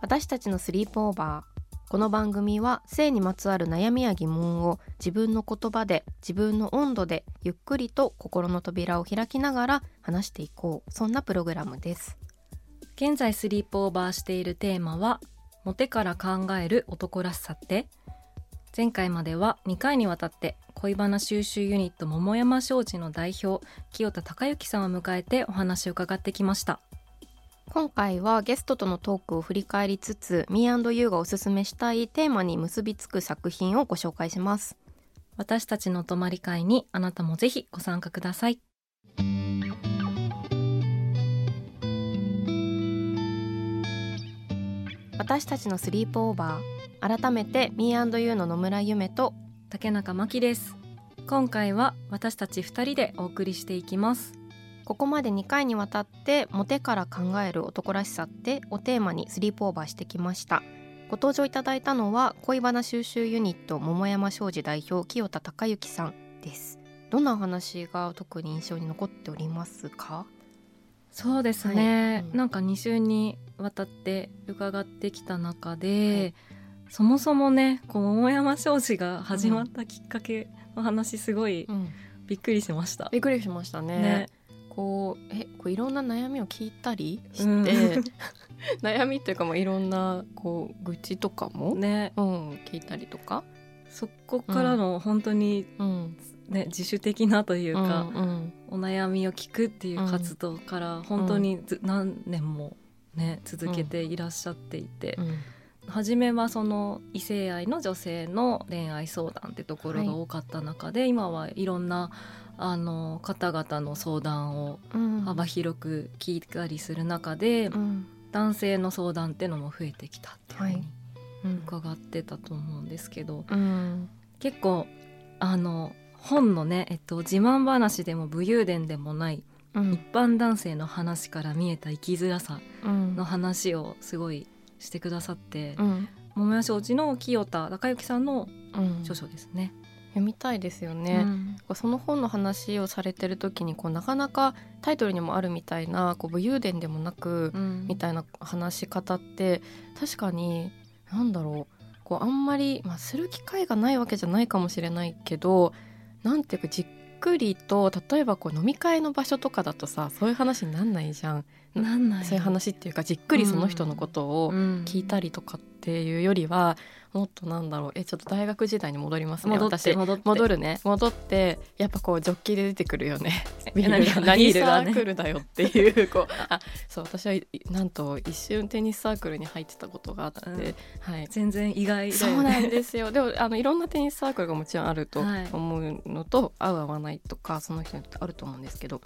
私たちのスリープオーバーこの番組は性にまつわる悩みや疑問を自分の言葉で自分の温度でゆっくりと心の扉を開きながら話していこう。そんなプログラムです。現在スリープオーバーしているテーマはモテから考える男らしさって？前回までは2回にわたって恋バナ収集ユニット桃山商事の代表清田孝之さんを迎えてお話を伺ってきました。今回はゲストとのトークを振り返りつつ Me&You がおすすめしたいテーマに結びつく作品をご紹介します。私たちの泊まり会にあなたもぜひご参加ください。私たちのスリープオーバー改めて Me&You の野村ゆめと竹中真希です。今回は私たち2人でお送りしていきますここまで2回にわたってモテから考える男らしさってをテーマにスリープオーバーしてきました。ご登場いただいたのは恋バナ収集ユニット桃山商事代表清田孝之さんです。どんなお話が特に印象に残っておりますか？そうですね、はい。うん。なんか2週にわたって伺ってきた中で、そもそもねこう桃山商事が始まったきっかけの話すごいうん、びっくりしました、びっくりしましたね。ねこうえこういろんな悩みを聞いたりして、うん。悩みっていうかもういろんなこう愚痴とかも、ね。うん、聞いたりとか、そこからの本当に、うん、ね、自主的なというか、うんうん。お悩みを聞くっていう活動から本当にず、何年もね続けていらっしゃっていて、うん。初めはその異性愛の女性の恋愛相談ってところが多かった中で、今はいろん。なあの方々の相談をうん。幅広く聞いたりする中で、うん。男性の相談っていうのも増えてきたっていうふうはい。にうん。伺ってたと思うんですけど、うん。結構あの本のね、えっと、自慢話でも武勇伝でもないうん。一般男性の話から見えた生きづらさうん。の話をすごいしてくださって、うん。桃屋商事の清田孝之さんのうん。著書ですね。読みたいですよね、うん。その本の話をされてる時にこうなかなかタイトルにもあるみたいなこう武勇伝でもなく、うん。みたいな話し方って確かになんだろう。こうあんまり、まあ、する機会がないわけじゃないかもしれないけどなんていうかじっくりと例えばこう飲み会の場所とかだとさそういう話になんないじゃん。なんない。そういう話っていうかじっくりその人のことをうん。聞いたりとかっていうよりはもっとなんだろうえちょっと大学時代に戻りますね戻って私。戻って。戻るね。戻ってやっぱこうジョッキで出てくるよね。何サビークルだよっていうこう。あそう私はいなんと一瞬テニスサークルに入ってたことがあって、うん。はい。全然意外ね。そうなんですよ。でもあのいろんなテニスサークルがもちろんあるとはい。思うのと、合う合わないとかその人によってあると思うんですけど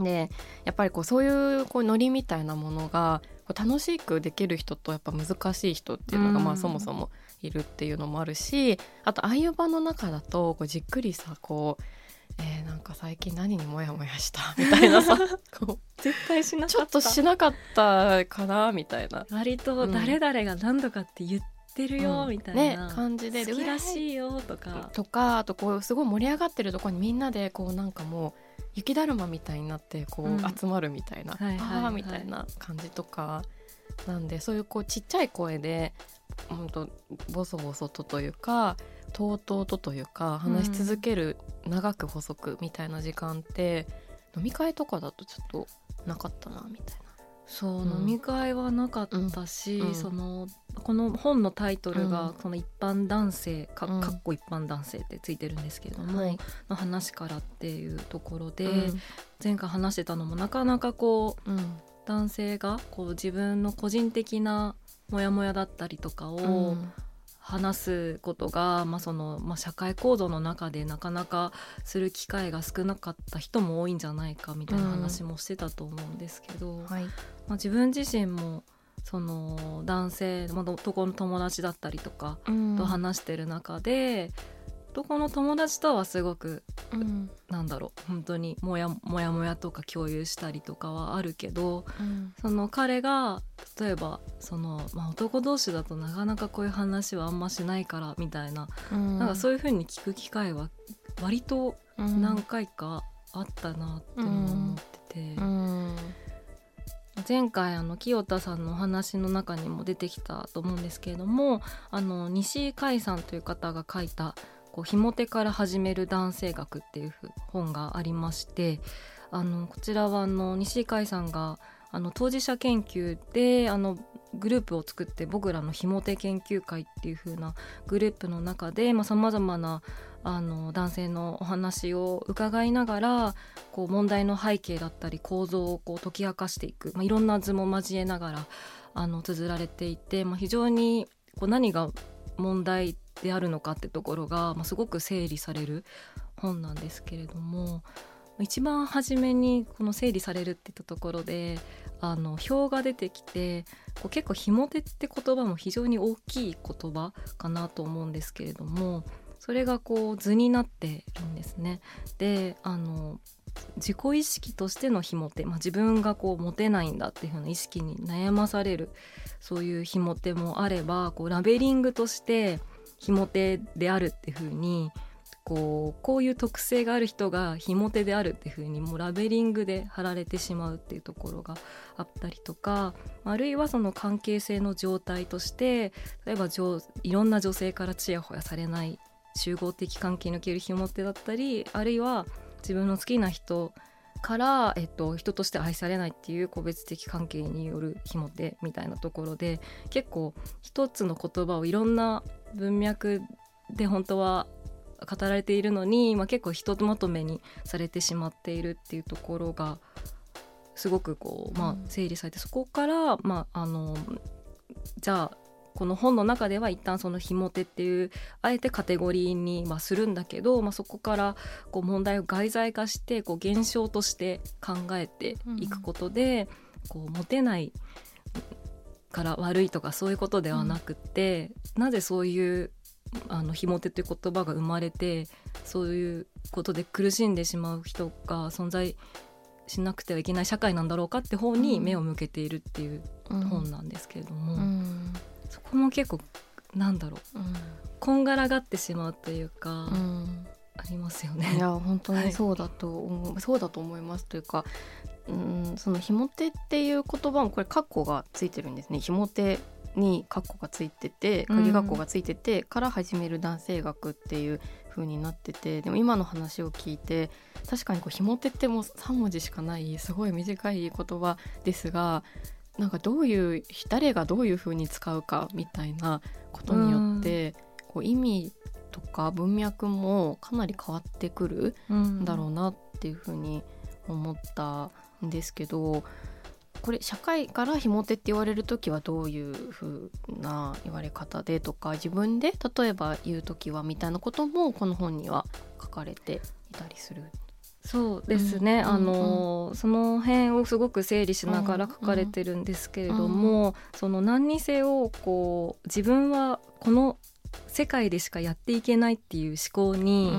でやっぱりこうそういうこうノリみたいなものが楽しくできる人とやっぱ難しい人っていうのが、うんまあそもそもいるっていうのもあるしあとああいう場の中だとこうじっくりさこう、えーなんか最近何にモヤモヤした みたいなさ こう絶対しなかった。ちょっとしなかったかなみたいな。割と誰々が何度かって言ってるよ、うんみたいねな、感じで好きらしいよとか。とかあとこうすごい盛り上がってるところにみんなでこうなんかもう雪だるまみたいになってこううん。集まるみたいな、はいはあーみたいな感じとかなんでそういうこうちっちゃい声で本当ボソボソとというかとうとうとというか話し続ける長く細くみたいな時間って、飲み会とかだとちょっとなかったなみたいそう、うん飲み会はなかったし、うん。うん。そのこの本のタイトルがうん「その一般男性」かうん。かっこ一般男性ってついてるんですけれども、はい。の話からっていうところで、うん。前回話してたのもなかなかこううん。男性がこう自分の個人的なモヤモヤだったりとかをうん話すことが、まあそのまあ、社会構造の中でなかなかする機会が少なかった人も多いんじゃないかみたいな話もしてたと思うんですけど、はい。まあ、自分自身もその男性、まあ、男の友達だったりとかうん。と話してる中で、男の友達とはすごくうん。なんだろう本当にもやもやもやとか共有したりとかはあるけどうん。その彼が例えばその、まあ、男同士だとなかなかこういう話はあんましないからみたいな,、うん。なんかそういう風に聞く機会は割とうん。何回かあったなって思ってて。うん。前回あの清田さんのお話の中にも出てきたと思うんですけれどもあの西井海さんという方が書いた「こうひも手から始める男性学」っていう本がありましてあのこちらはあの西井海さんがあの当事者研究であのグループを作って僕らのひも手研究会っていう風なグループの中でさまざ、まなあの男性のお話を伺いながらこう問題の背景だったり構造をこう解き明かしていく、まあ、いろんな図も交えながらあの綴られていて、まあ、非常にこう何が問題であるのかってところが、まあ、すごく整理される本なんですけれども一番初めにこの整理されるっていったところであの表が出てきてこう結構「ひも手」って言葉も非常に大きい言葉かなと思うんですけれどもそれがこう図になってるんですね。であの自己意識としてのひも手、まあ、自分がこうモテないんだっていうふうな意識に悩まされるそういうひも手もあればこうラベリングとしてひも手であるっていうふうにこうこういう特性がある人がひも手であるっていうふうにもうラベリングで貼られてしまうっていうところがあったりとかあるいはその関係性の状態として例えばいろんな女性からちやほやされない集合的関係におけるひも手だったりあるいは自分の好きな人から、えっと、人として愛されないっていう個別的関係によるひも手みたいなところで結構一つの言葉をいろんな文脈で本当は語られているのに、まあ、結構ひとまとめにされてしまっているっていうところがすごくこう、まあ、整理されて、そこから、まあ、あのじゃあこの本の中では一旦そのひも手っていうあえてカテゴリーにまあするんだけど、まあ、そこからこう問題を外在化してこう現象として考えていくことで、こうモテないから悪いとかそういうことではなくって、なぜそういうあのひも手という言葉が生まれてそういうことで苦しんでしまう人が存在しなくてはいけない社会なんだろうかって方に目を向けているっていう本なんですけれども、うんそこも結構なんだろう。こんがらがってしまうというか、うん。ありますよいね。や本当にそうだと思う、そうだと思いますというか、うん、そのひも手っていう言葉もこれカッコがついてるんですね。ひも手にカッコがついててうん鍵カッコがついてて、から始める男性学っていう風になっててでも今の話を聞いて確かにこうひも手ってもう3文字しかないすごい短い言葉ですがなんかどういう誰がどういう風に使うかみたいなことによって、こう意味とか文脈もかなり変わってくるうんんだろうなっていうふうに思ったんですけどこれ社会からひも手って言われる時はどういうふうな言われ方でとか自分で例えば言う時はみたいなこともこの本には書かれていたりする。そうですね、うんあのその辺をすごく整理しながら書かれてるんですけれども、その何にせよこう自分はこの世界でしかやっていけないっていう思考に、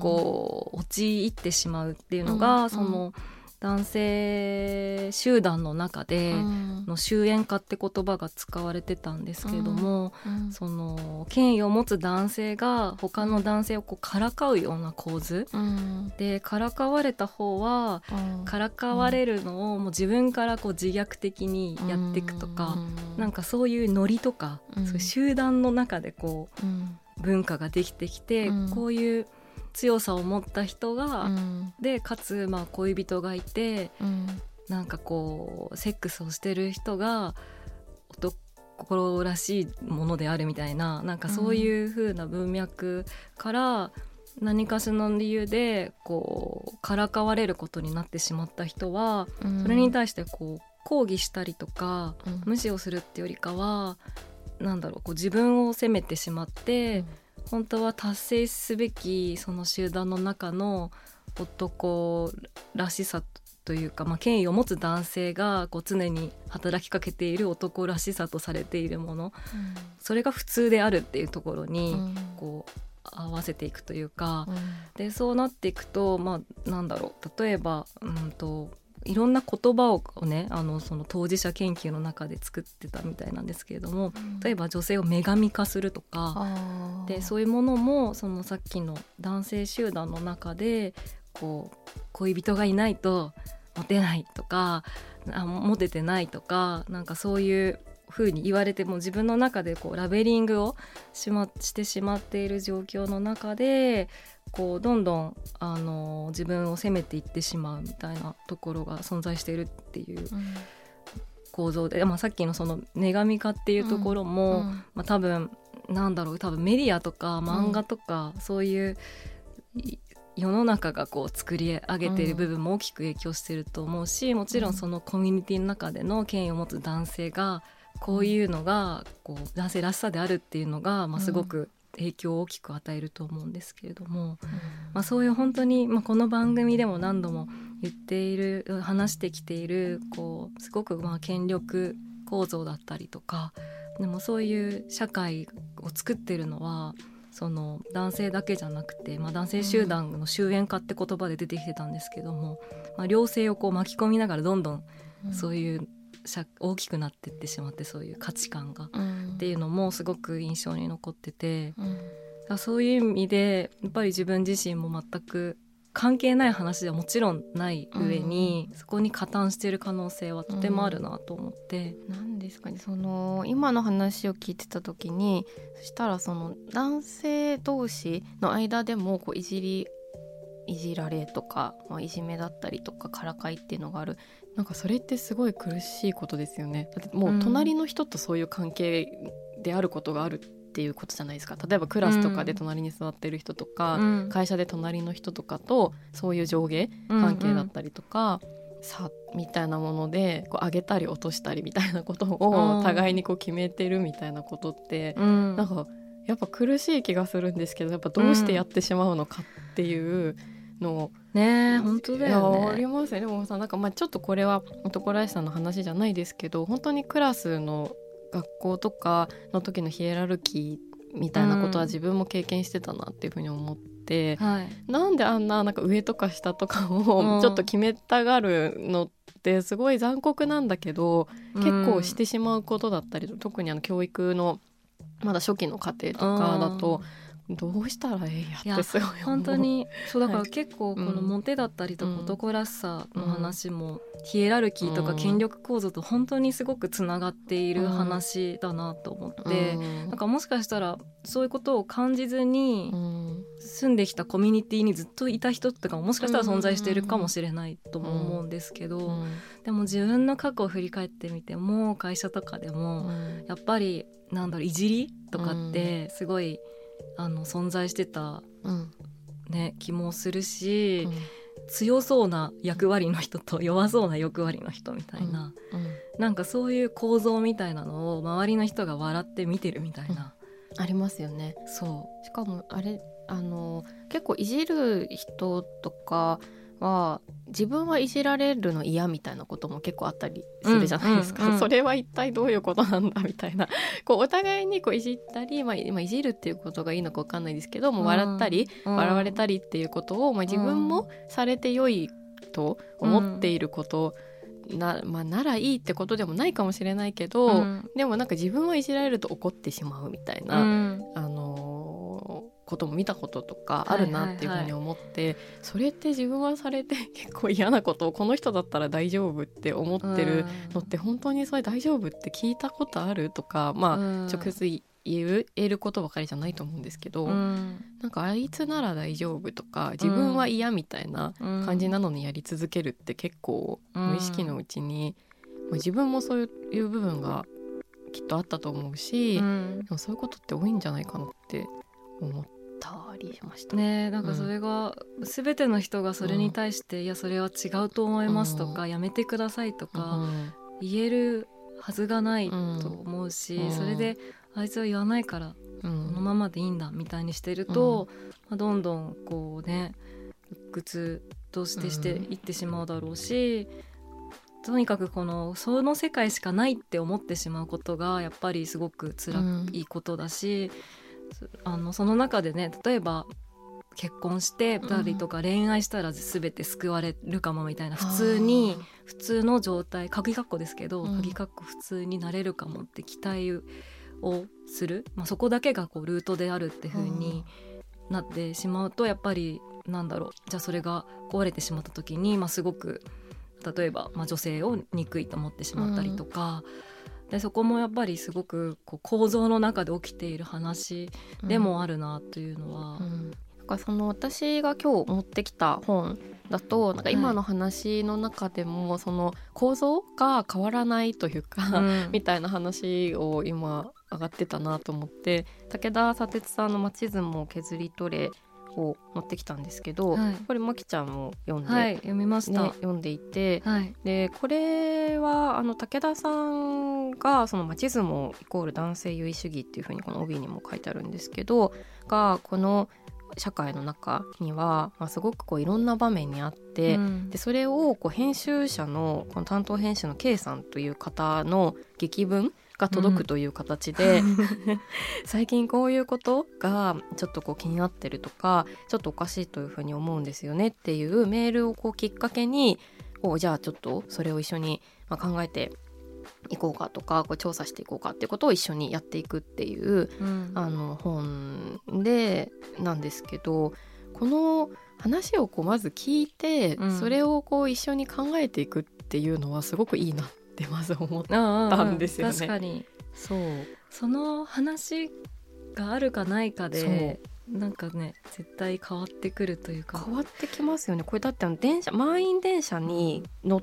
こう陥ってしまうっていうのが、うん。その男性集団の中でうん。の終焉化って言葉が使われてたんですけれども、うん。その権威を持つ男性が他の男性をこうからかうような構図。うん。でからかわれた方はうん。からかわれるのをもう自分からこう自虐的にやっていくとか、なんかそういうノリとか、うん。そういう集団の中でこうん。う文化ができてきて、うん。こういう強さを持った人が、うん。でかつまあ恋人がいてうん。なんかこうセックスをしてる人が男らしいものであるみたいななんかそういう風な文脈から何かしらの理由でこうからかわれることになってしまった人は、それに対してこう抗議したりとか、無視をするってよりかはなんだろうこう自分を責めてしまって、本当は達成すべきその集団の中の男らしさというか、まあ、権威を持つ男性がこう常に働きかけている男らしさとされているもの、うん、それが普通であるっていうところにこう合わせていくというか、うん、でそうなっていくと、まあ、なんだろう。例えば、うんと、いろんな言葉をねあのその当事者研究の中で作ってたみたいなんですけれども、例えば女性を女神化するとかでそういうものもそのさっきの男性集団の中でこう恋人がいないとモテないとかあモテてないとかなんかそういう風に言われても自分の中でこうラベリングをし,、ま、してしまっている状況の中でこうどんどんあの自分を責めていってしまうみたいなところが存在しているっていう構造で、まあ、さっきのその女神化っていうところも、うん。うん、まあ、多分なんだろう多分メディアとか漫画とか、そういう世の中がこう作り上げている部分も大きく影響してると思うし、もちろんそのコミュニティの中での権威を持つ男性がこういうのがこう男性らしさであるっていうのが、まあ、すごく影響を大きく与えると思うんですけれども、まあ、そういう本当に、まあ、この番組でも何度も言っている話してきているこうすごくまあ権力構造だったりとかでもそういう社会を作ってるのはその男性だけじゃなくて、まあ、男性集団の終焉化って言葉で出てきてたんですけども、まあ、両性をこう巻き込みながらどんどんそういう大きくなってってしまってそういう価値観が、っていうのもすごく印象に残ってて、うん、そういう意味でやっぱり自分自身も全く関係ない話ではもちろんない上に、うん、そこに加担している可能性はとてもあるなと思って。何、うん、ですかねその今の話を聞いてた時にそしたらその男性同士の間でもこういじりいじられとか、まあ、いじめだったりとかからかいっていうのがあるなんかそれってすごい苦しいことですよね。だってもう隣の人とそういう関係であることがあるっていうことじゃないですか。例えばクラスとかで隣に座ってる人とか、うん、会社で隣の人とかとそういう上下関係だったりとか、うんうん、差みたいなものでこう上げたり落としたりみたいなことを互いにこう決めてるみたいなことって、うん、なんかやっぱ苦しい気がするんですけどやっぱどうしてやってしまうのかっていうの。を、ね本当だよ、ね、ありますね。でもさなんかまあちょっとこれは男らしさの話じゃないですけど本当にクラスの学校とかの時のヒエラルキーみたいなことは自分も経験してたなっていうふうに思って、うんはい、なんであんななんか上とか下とかをちょっと決めたがるのってすごい残酷なんだけど、うん、結構してしまうことだったり特にあの教育のまだ初期の過程とかだと。うんどうしたらええやってすごい本当にそうだから結構このモテだったりとか男らしさの話もヒエラルキーとか権力構造と本当にすごくつながっている話だなと思って、なんかもしかしたらそういうことを感じずに住んできたコミュニティにずっといた人とかももしかしたら存在しているかもしれないとも思うんですけど、でも自分の過去を振り返ってみても会社とかでもやっぱりなんだろういじりとかってすごい、あの存在してた、ね、気もするし、強そうな役割の人と弱そうな役割の人みたいな、うなんかそういう構造みたいなのを周りの人が笑って見てるみたいな、うん、ありますよね。そう。しかもあれあの結構いじる人とかは自分はいじられるの嫌みたいなことも結構あったりするじゃないですか、うんうんうん、それは一体どういうことなんだみたいな。こうお互いにこういじったり、まあ、まあ、いじるっていうことがいいのか分かんないですけども笑ったり、うん、笑われたりっていうことを、まあ、自分もされて良いと思っていること、なまあ、ならいいってことでもないかもしれないけど、うん、でもなんか自分はいじられると怒ってしまうみたいな、うん、あのことも見たこととかあるなっていうふうに思って、はいはいはい、それって自分はされて 結構嫌なことをこの人だったら大丈夫って思ってるのって本当にそれ大丈夫って聞いたことあるとかまあ直接言言えることばかりじゃないと思うんですけど、うん。なんかあいつなら大丈夫とか自分は嫌みたいな感じなのにやり続けるって結構うん無意識のうちに、まあ自分もそういう部分がきっとあったと思うし、でうん。もそういうことって多いんじゃないかなって思ったりしました。ねえなんかそれが、全ての人がそれに対して、いやそれは違うと思いますとか、やめてくださいとか、うん。言えるはずがないと思うし、うん。それであいつは言わないからうん。このままでいいんだみたいにしてると、まあ、どんどんこうね鬱屈としてしていってしまうだろうし、とにかくこのその世界しかないって思ってしまうことがやっぱりすごく辛いことだし、そあのその中でね例えば結婚してたりとか恋愛したら全て救われるかもみたいな普通に普通の状態鍵括弧ですけど、うん。鍵括弧普通になれるかもって期待をする、まあ、そこだけがこうルートであるって風になってしまうとやっぱりなんだろう。じゃあそれが壊れてしまった時に、まあ、すごく例えば、まあ、女性を憎いと思ってしまったりとか。でそこもやっぱりすごくこう構造の中で起きている話でもあるなというのは、うん。なんかその私が今日持ってきた本だとなんか今の話の中でもその構造が変わらないというか、うん。みたいな話を今上がってたなと思って武田砂鉄さんの「町相撲削り取れ」を持ってきたんですけど、はい。これまきちゃんも読んで、はい読みました、ね、読んでいて、はい。でこれはあの武田さんがその町相撲イコール男性優位主義っていうふうにこの帯にも書いてあるんですけどがこの社会の中には、まあ、すごくこういろんな場面にあって、うん。でそれをこう編集者のこの担当編集の K さんという方の劇文が届くという形で、最近こういうことがちょっとこう気になってるとかちょっとおかしいというふうに思うんですよねっていうメールをこうきっかけにこうじゃあちょっとそれを一緒にまあ考えていこうかとかこう調査していこうかっていうことを一緒にやっていくっていううん。あの本でなんですけどこの話をこうまず聞いて、うん。それをこう一緒に考えていくっていうのはすごくいいなってまず思った。んですよね。確かに。そう。その話があるかないかでなんかね絶対変わってくるというか。変わってきますよね。これだってあの電車満員電車に乗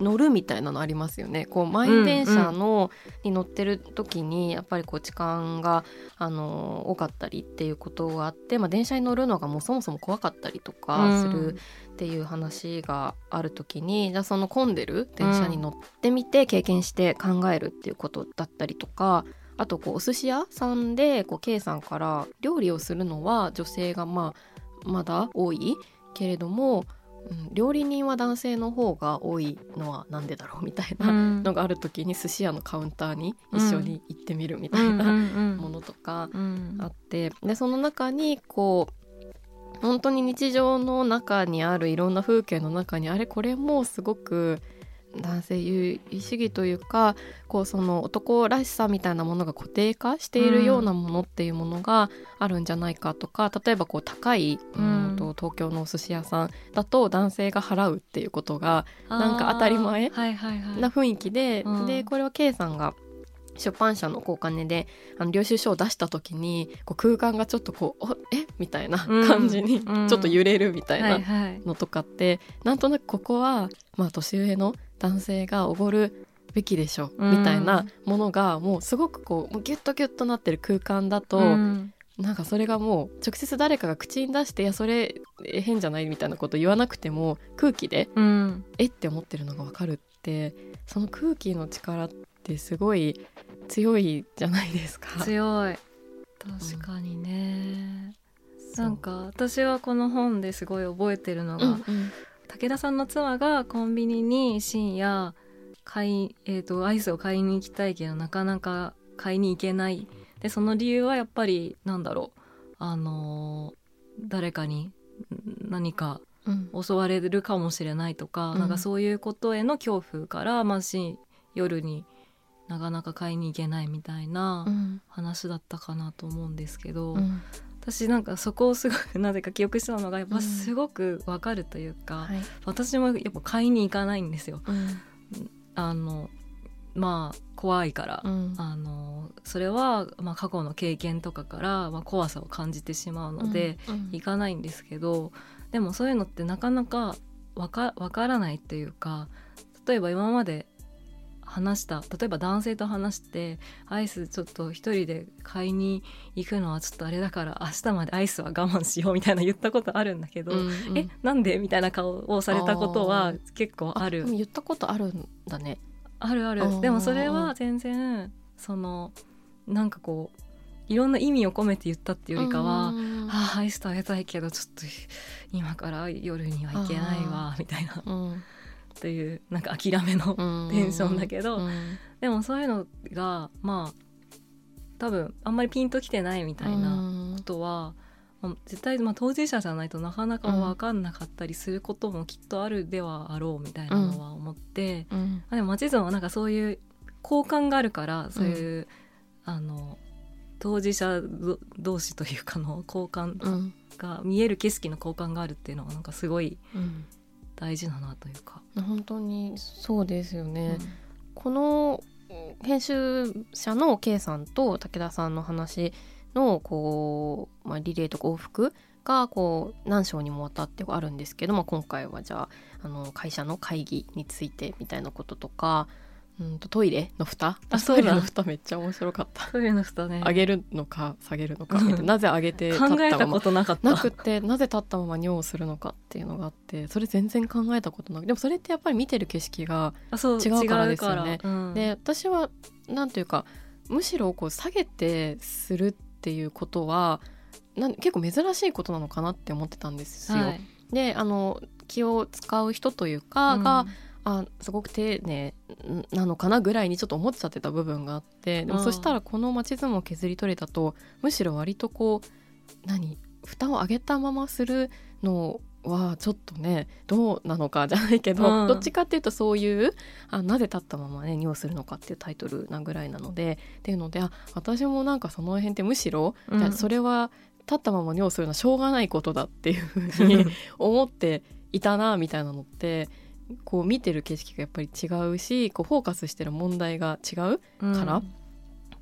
乗るみたいなのありますよね。こう満員電車の、に乗ってる時にやっぱりこう時間があの多かったりっていうことがあって、まあ、電車に乗るのがもうそもそも怖かったりとかするっていう話がある時に、じゃあその混んでる電車に乗ってみて経験して考えるっていうことだったりとかあとこうお寿司屋さんでこう K さんから料理をするのは女性がまあまだ多いけれども、うん、料理人は男性の方が多いのはなんでだろうみたいなうん。のがある時に寿司屋のカウンターに一緒に行ってみるみたいなものとかうん。あってでその中にこう本当に日常の中にあるいろんな風景の中にあれこれもすごく男性優位主義というかこうその男らしさみたいなものが固定化しているようなものっていうものがあるんじゃないかとか、例えばこう高い、うんうんと東京のお寿司屋さんだと男性が払うっていうことがなんか当たり前あー。はいはいはい。な雰囲気で、うん。でこれは K さんが出版社のこうお金であの領収書を出した時にこう空間がちょっとこうおえ？みたいなうん。感じにちうん。ょっと揺れるみたいはないはい。のとかって、なんとなくここは、まあ、年上の男性がおごるべきでしょうん。みたいなものがもうすごくこうギュッとギュッとなってる空間だと、うん。なんかそれがもう直接誰かが口に出して「いやそれえ変じゃない?」みたいなこと言わなくても空気でうん。え？って思ってるのが分かるってその空気の力ってすごい強いじゃないですか。強い。確かにね、なんか私はこの本ですごい覚えてるのが、うんうん。武田さんの妻がコンビニに深夜買い、えー、とアイスを買いに行きたいけどなかなか買いに行けない。でその理由はやっぱりなんだろう。あのー誰かにん何かうん。襲われるかもしれないとか、うん。なんかそういうことへの恐怖から、まあ、し夜になかなか買いに行けないみたいなうん。話だったかなと思うんですけど、うん。私なんかそこをすごくなぜか記憶したのがやっぱうん。すごくわかるというか、はい。私もやっぱ買いに行かないんですよ。うん。あのまあ怖いから、うん。あのそれは、まあ、過去の経験とかから、まあ、怖さを感じてしまうので、うん。行かないんですけどでもそういうのってなかなかわかわからないっていうか例えば今まで話した。例えば男性と話してアイスちょっと一人で買いに行くのはちょっとあれだから明日までアイスは我慢しようみたいな言ったことあるんだけど、うんうん。えなんでみたいな顔をされたことは結構ある？言ったことあるんだね。あるある。でもそれは全然そのなんかこういろんな意味を込めて言ったっていうよりかは、うんああアイス食べたいけどちょっと今から夜には行けないわみたいな。うんというなんか諦めの、うん。テンションだけどうん。でもそういうのがまあ多分あんまりピンときてないみたいなうん。ことは、まあ絶対、まあ、当事者じゃないとなかなか分かんなかったりすることもきっとあるではあろうみたいなのは思って、うん。あでもマチズンはなんかそういう交換があるからそういう、あの当事者ど同士というかの交換うん。が見える景色の交換があるっていうのはなんかすごいうん大事だなというか。本当にそうですよね、この編集者の K さんと武田さんの話のこう、まあ、リレーとか往復がこう何章にもわたってあるんですけども今回はじゃああの会社の会議についてみたいなこととかうんとトイレの蓋？トイレの蓋めっちゃ面白かった。トイレの蓋ね。上げるのか下げるのかみたいななぜ上げて立考えったまま？たことなかった。なくってなぜ立ったまま尿をするのかっていうのがあってそれ全然考えたことなくでもそれってやっぱり見てる景色が違うからですよね。違うん。で私はなんていうかむしろこう下げてするっていうことはなん結構珍しいことなのかなって思ってたんですよ。はい。であの気を使う人というかうん。が、あすごく丁寧なのかなぐらいにちょっと思っちゃってた部分があってでもうん。そしたらこの「町相撲削り取れたとむしろ割とこう何蓋を上げたままするのはちょっとねどうなのかじゃないけど、うん。どっちかっていうとそういうあなぜ立ったままね尿するのかっていうタイトルなぐらいなのでっていうのであ私もなんかその辺ってむしろ、うん。じゃあそれは立ったまま尿するのはしょうがないことだっていうふうに 思っていたなみたいなのってこう見てる景色がやっぱり違うしこうフォーカスしてる問題が違うからっ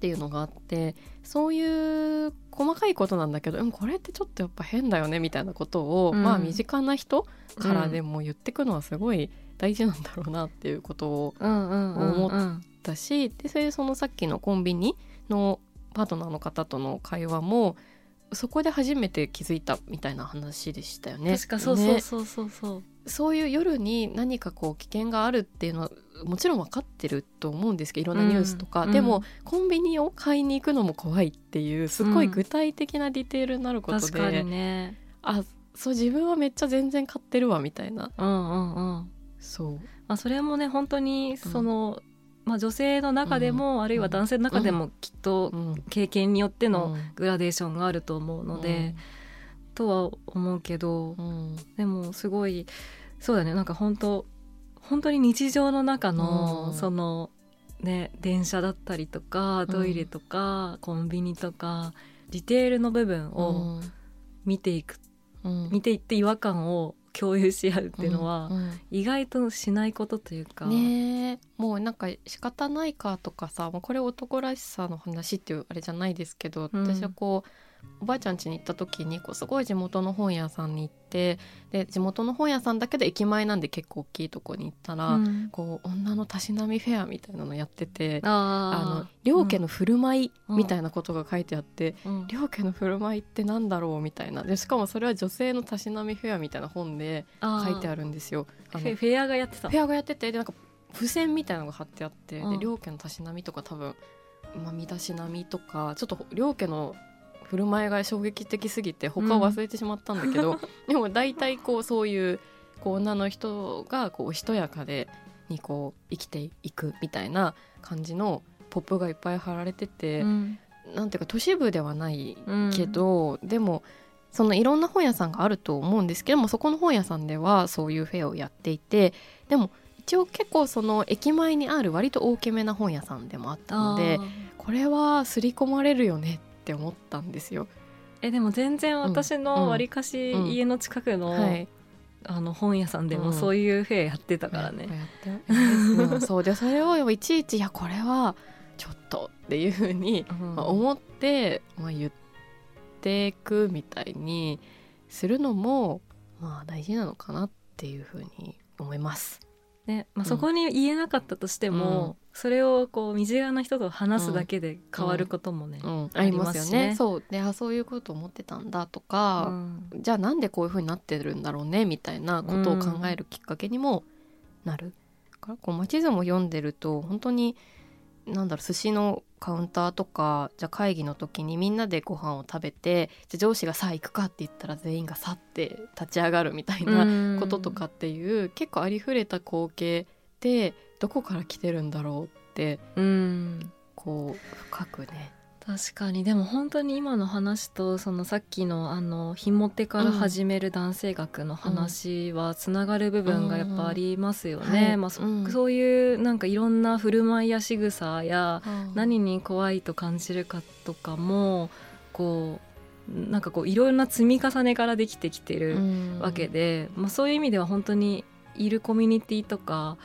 ていうのがあってそういう細かいことなんだけどでもこれってちょっとやっぱ変だよねみたいなことを、うん。まあ身近な人からでも言ってくのはすごい大事なんだろうなっていうことを思言ったしでそれでそのさっきのコンビニのパートナーの方との会話もそこで初めて気づいたみたいな話でしたよね。確かそうそねうそうそうそう。そういう夜に何かこう危険があるっていうのはもちろん分かってると思うんですけどいろんなニュースとか、うんでも、うん。コンビニを買いに行くのも怖いっていうすごい具体的なディテールになることで、確かにね。あそう自分はめっちゃ全然買ってるわみたいな。うんうんうん。そう。まあ、それもね本当にその、まあ、女性の中でも、うん。あるいは男性の中でもきっとうん。経験によってのうん。グラデーションがあると思うので、とは思うけど、うん。でもすごいそうだね。なんか本当本当に日常の中の、うん。そのね電車だったりとかトイレとか、コンビニとかディテールの部分を見ていく、うん。見ていって違和感を共有し合うっていうのは、うん意外としないことというか。ねえ。もうなんか仕方ないかとかさもうこれ男らしさの話っていうあれじゃないですけど、うん。私はこうおばあちゃん家に行った時にこうすごい地元の本屋さんに行ってで地元の本屋さんだけど駅前なんで結構大きいとこに行ったら、うん。こう女のたしなみフェアみたいなのやっててああの両家の振る舞いうんみたいなことが書いてあって、うん。両家の振る舞いってなんだろうみたいな。でしかもそれは女性のたしなみフェアみたいな本で書いてあるるんですよ。フェアがやってたフェアがやっててでなんか付箋みたいなのが貼ってあって、うん。で両家のたしなみとか多分、まあ、身だしなみとかちょっと両家の振る舞いが衝撃的すぎて他を忘れてしまったんだけど、でも大体こうそういうこう女の人がこうおしとやかでにこう生きていくみたいな感じのポップがいっぱい貼られてて、うん。なんていうか都市部ではないうん。けど、でもそのいろんな本屋さんがあると思うんですけどもそこの本屋さんではそういうフェアをやっていてでも一応結構その駅前にある割と大きめな本屋さんでもあったのでこれは刷り込まれるよねって思ったんですよ。えでも全然私うんのわりかしうん家の近くの、はい、あの本屋さんでもそういうフェアやってたからね、うん。そう。でそれをいちいちいやこれはちょっとっていうふうに、うん。まあ思って、まあ、言っていくみたいにするのもまあ大事なのかなっていうふうに思います。ねまあ、うん。そこに言えなかったとしても、それをこう身近な人と話すだけで変わることもね、うん、ありますよね。そう。であそういうこと思ってたんだとうか、ん。じゃあなんでこういうふうになってるんだろうねみたいなことを考えるきっかけにもなる。だからこうマチズも読んでると本当になんだろう寿司のカウンターとかじゃあ会議の時にみんなでご飯を食べてじゃあ上司がさあ行くかって言ったら全員がさって立ち上がるみたいなこととかっていう、結構ありふれた光景でどこから来てるんだろうってうんこう深くね。確かに。でも本当に今の話とそのさっきのあのひも手から始める男性学の話はつながる部分がやっぱありますよね。そういうなんかいろんな振る舞いや仕草や何に怖いと感じるかとかもこうなんかこういろんな積み重ねからできてきてるわけで、まあ、そういう意味では本当にいるコミュニティとか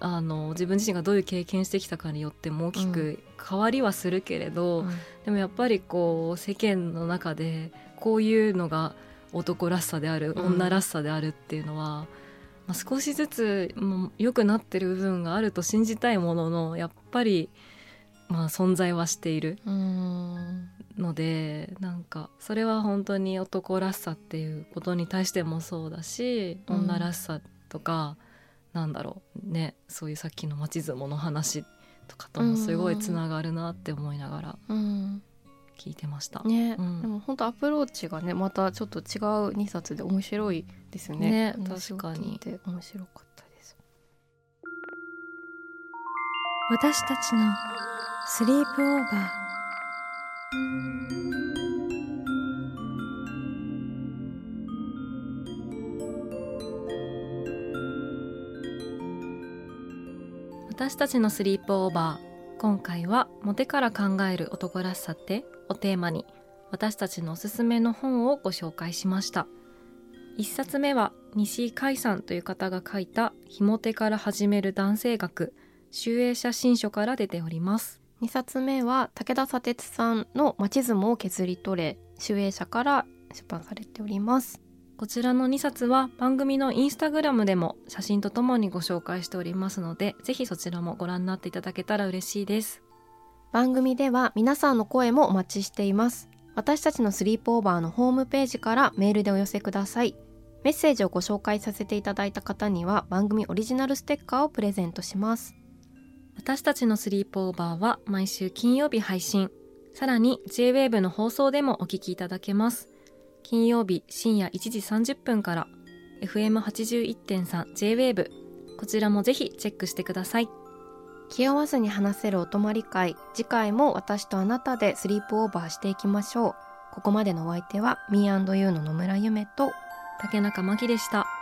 あの自分自身がどういう経験してきたかによっても大きく変わりはするけれど、うん。でもやっぱりこう世間の中でこういうのが男らしさである、うん。女らしさであるっていうのは、まあ、少しずつもう良くなってる部分があると信じたいもののやっぱり、まあ、存在はしているうん。のでなんかそれは本当に男らしさっていうことに対してもそうだし、うん。女らしさとかなんだろうねそういうさっきの町相撲の話とかともすごいつながるなって思いながらうん聞いてました。ね、うんでも本当アプローチがねまたちょっと違う2冊で面白いですね。ね確かに聞いて面白かったです。私たちのスリープオーバー私たちのスリープオーバー。今回はモテから考える男らしさってをテーマに私たちのおすすめの本をご紹介しました。一冊目は西井海さんという方が書いたひも手から始める男性学。集英写真書から出ております。2冊目は武田砂鉄さんの「町相撲を削り取れ」集英社から出版されております。こちらの2冊は番組のインスタグラムでも写真とともにご紹介しておりますのでぜひそちらもご覧になっていただけたら嬉しいです番組では皆さんの声もお待ちしています。私たちのスリープオーバーのホームページからメールでお寄せください。メッセージをご紹介させていただいた方には番組オリジナルステッカーをプレゼントします。私たちのスリープオーバーは毎週金曜日配信さらに JWAVE の放送でもお聞きいただけます金曜日深夜1時30分から FM81.3 JWAVE こちらもぜひチェックしてください。気負わずに話せるお泊まり会。次回も私とあなたでスリープオーバーしていきましょう。ここまでのお相手は Me&You の野村ゆめと竹中真希でした「